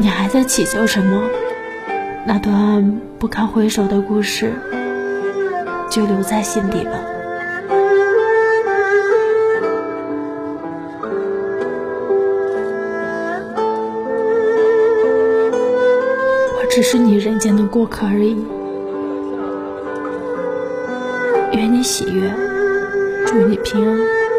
你还在祈求什么？那段不堪回首的故事就留在心底吧。我只是你人间的过客而已。愿你喜悦祝你平安。